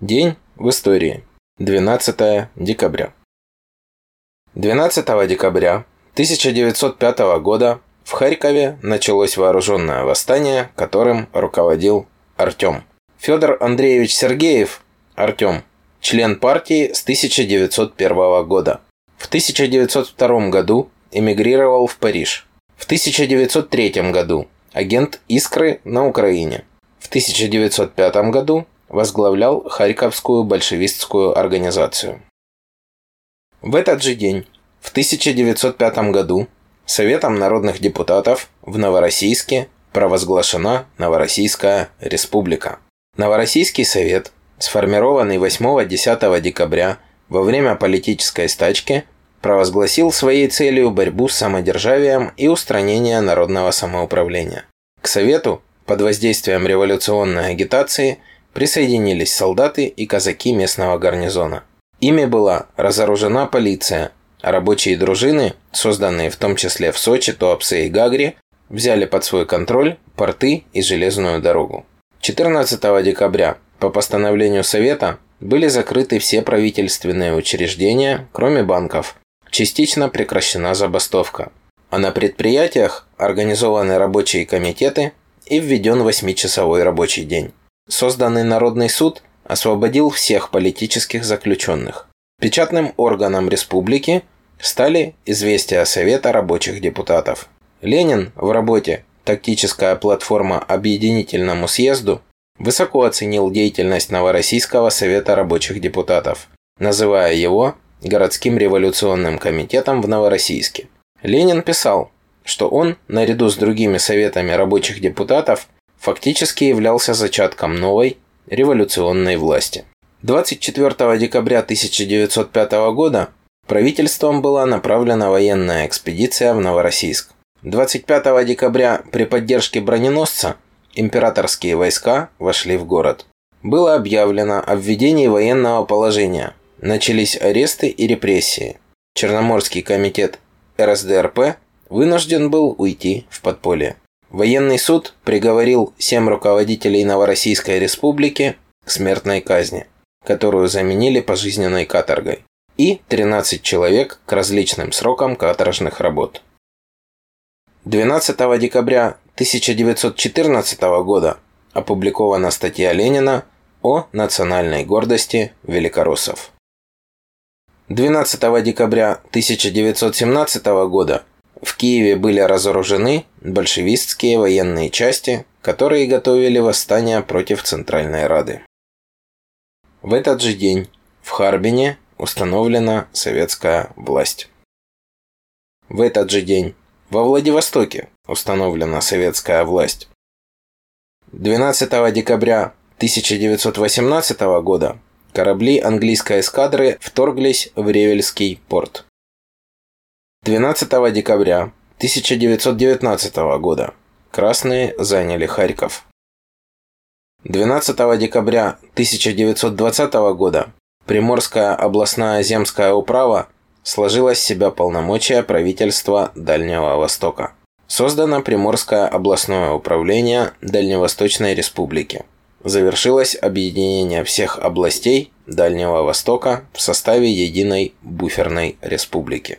День в истории. 12 декабря. 12 декабря 1905 года в Харькове началось вооруженное восстание, которым руководил Артем. Федор Андреевич Сергеев, Артем, член партии с 1901 года. В 1902 году эмигрировал в Париж. В 1903 году агент «Искры» на Украине. В 1905 году возглавлял Харьковскую большевистскую организацию. В этот же день, в 1905 году, Советом народных депутатов в Новороссийске провозглашена Новороссийская республика. Новороссийский совет, сформированный 8-10 декабря во время политической стачки, провозгласил своей целью борьбу с самодержавием и устранение народного самоуправления. К совету под воздействием революционной агитации присоединились солдаты и казаки местного гарнизона. Ими была разоружена полиция, а рабочие дружины, созданные в том числе в Сочи, Туапсе и Гагре, взяли под свой контроль порты и железную дорогу. 14 декабря по постановлению Совета были закрыты все правительственные учреждения, кроме банков, частично прекращена забастовка. А на предприятиях организованы рабочие комитеты и введен 8-часовой рабочий день. Созданный Народный суд освободил всех политических заключенных. Печатным органом республики стали известия Совета рабочих депутатов. Ленин в работе «Тактическая платформа объединительному съезду» высоко оценил деятельность Новороссийского Совета рабочих депутатов, называя его городским революционным комитетом в Новороссийске. Ленин писал, что он, наряду с другими советами рабочих депутатов, фактически являлся зачатком новой революционной власти. 24 декабря 1905 года правительством была направлена военная экспедиция в Новороссийск. 25 декабря при поддержке броненосца императорские войска вошли в город. Было объявлено о введении военного положения – Начались аресты и репрессии. Черноморский комитет РСДРП вынужден был уйти в подполье. Военный суд приговорил семь руководителей Новороссийской республики к смертной казни, которую заменили пожизненной каторгой, и 13 человек к различным срокам каторжных работ. 12 декабря 1914 года опубликована статья Ленина о национальной гордости великороссов. 12 декабря 1917 года в Киеве были разоружены большевистские военные части, которые готовили восстание против Центральной Рады. В этот же день в Харбине установлена советская власть. В этот же день во Владивостоке установлена советская власть. 12 декабря 1918 года корабли английской эскадры вторглись в Ревельский порт. 12 декабря 1919 года красные заняли Харьков. 12 декабря 1920 года Приморская областная земская управа сложила с себя полномочия правительства Дальнего Востока. Создано Приморское областное управление Дальневосточной Республики завершилось объединение всех областей Дальнего Востока в составе единой буферной республики.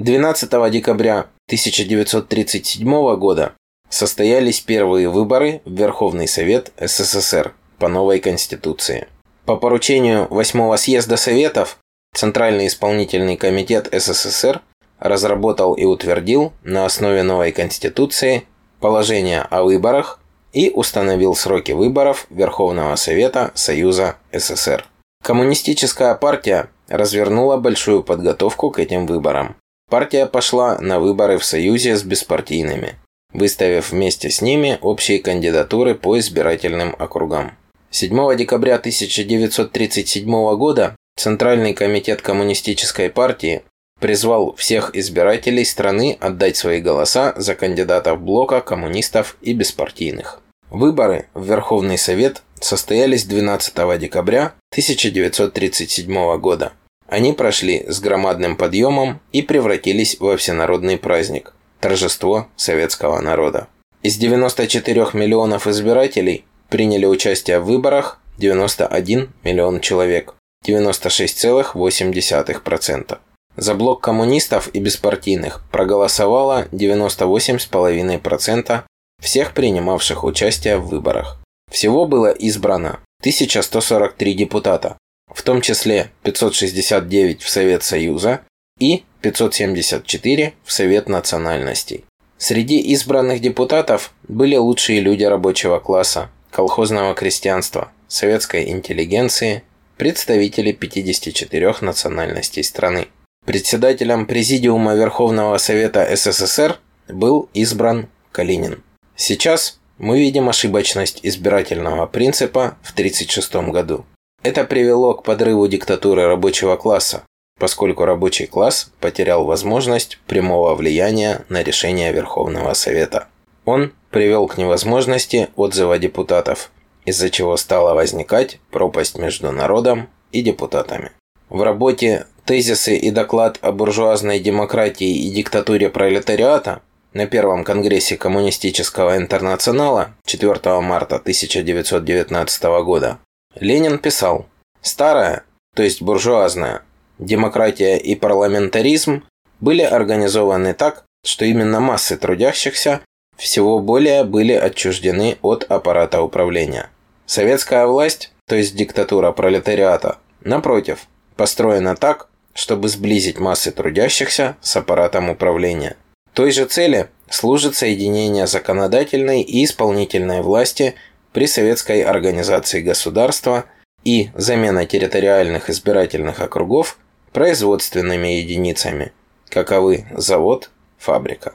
12 декабря 1937 года состоялись первые выборы в Верховный Совет СССР по новой Конституции. По поручению 8 съезда Советов Центральный исполнительный комитет СССР разработал и утвердил на основе новой Конституции положение о выборах и установил сроки выборов Верховного Совета Союза СССР. Коммунистическая партия развернула большую подготовку к этим выборам. Партия пошла на выборы в союзе с беспартийными, выставив вместе с ними общие кандидатуры по избирательным округам. 7 декабря 1937 года Центральный комитет Коммунистической партии призвал всех избирателей страны отдать свои голоса за кандидатов блока коммунистов и беспартийных. Выборы в Верховный Совет состоялись 12 декабря 1937 года. Они прошли с громадным подъемом и превратились во всенародный праздник – торжество советского народа. Из 94 миллионов избирателей приняли участие в выборах 91 миллион человек, 96,8%. За блок коммунистов и беспартийных проголосовало 98,5% всех принимавших участие в выборах. Всего было избрано 1143 депутата, в том числе 569 в Совет Союза и 574 в Совет национальностей. Среди избранных депутатов были лучшие люди рабочего класса, колхозного крестьянства, советской интеллигенции, представители 54 национальностей страны. Председателем Президиума Верховного Совета СССР был избран Калинин. Сейчас мы видим ошибочность избирательного принципа в 1936 году. Это привело к подрыву диктатуры рабочего класса, поскольку рабочий класс потерял возможность прямого влияния на решения Верховного Совета. Он привел к невозможности отзыва депутатов, из-за чего стала возникать пропасть между народом и депутатами. В работе «Тезисы и доклад о буржуазной демократии и диктатуре пролетариата» на Первом Конгрессе Коммунистического интернационала 4 марта 1919 года Ленин писал «Старая, то есть буржуазная, демократия и парламентаризм были организованы так, что именно массы трудящихся всего более были отчуждены от аппарата управления. Советская власть, то есть диктатура пролетариата, напротив, построена так, чтобы сблизить массы трудящихся с аппаратом управления. Той же цели служит соединение законодательной и исполнительной власти при советской организации государства и замена территориальных избирательных округов производственными единицами, каковы завод, фабрика.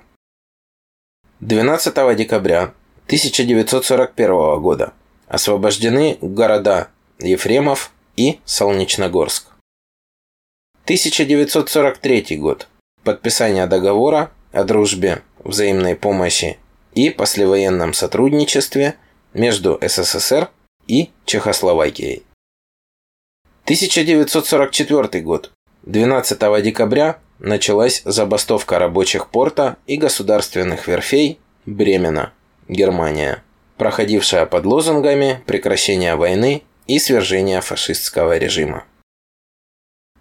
12 декабря 1941 года освобождены города Ефремов и Солнечногорск. 1943 год. Подписание договора о дружбе, взаимной помощи и послевоенном сотрудничестве между СССР и Чехословакией. 1944 год. 12 декабря началась забастовка рабочих порта и государственных верфей Бремена, Германия, проходившая под лозунгами прекращения войны и свержения фашистского режима.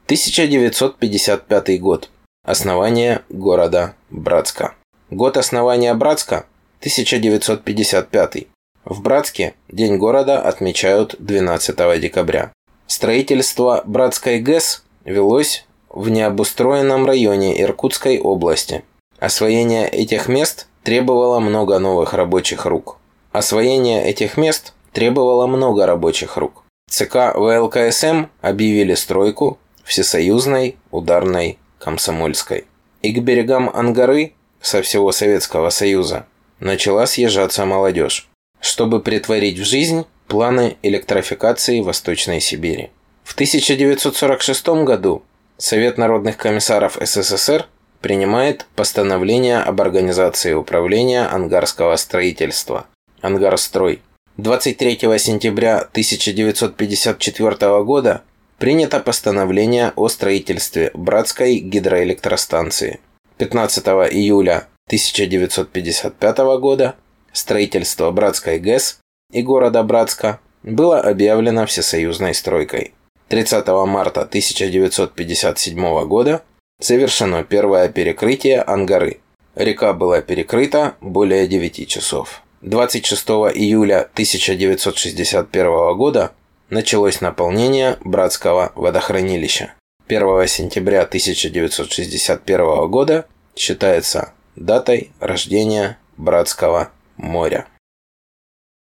1955 год. Основание города Братска. Год основания Братска – 1955. В Братске День города отмечают 12 декабря. Строительство Братской ГЭС велось в необустроенном районе Иркутской области. Освоение этих мест требовало много новых рабочих рук. Освоение этих мест требовало много рабочих рук. ЦК ВЛКСМ объявили стройку Всесоюзной ударной комсомольской. И к берегам Ангары со всего Советского Союза начала съезжаться молодежь, чтобы притворить в жизнь планы электрификации Восточной Сибири. В 1946 году Совет народных комиссаров СССР принимает постановление об организации управления ангарского строительства «Ангарстрой». 23 сентября 1954 года принято постановление о строительстве Братской гидроэлектростанции. 15 июля 1955 года строительство Братской ГЭС и города Братска было объявлено всесоюзной стройкой. 30 марта 1957 года завершено первое перекрытие Ангары. Река была перекрыта более 9 часов. 26 июля 1961 года началось наполнение Братского водохранилища. 1 сентября 1961 года считается датой рождения Братского моря.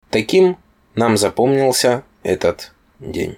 Таким нам запомнился этот день.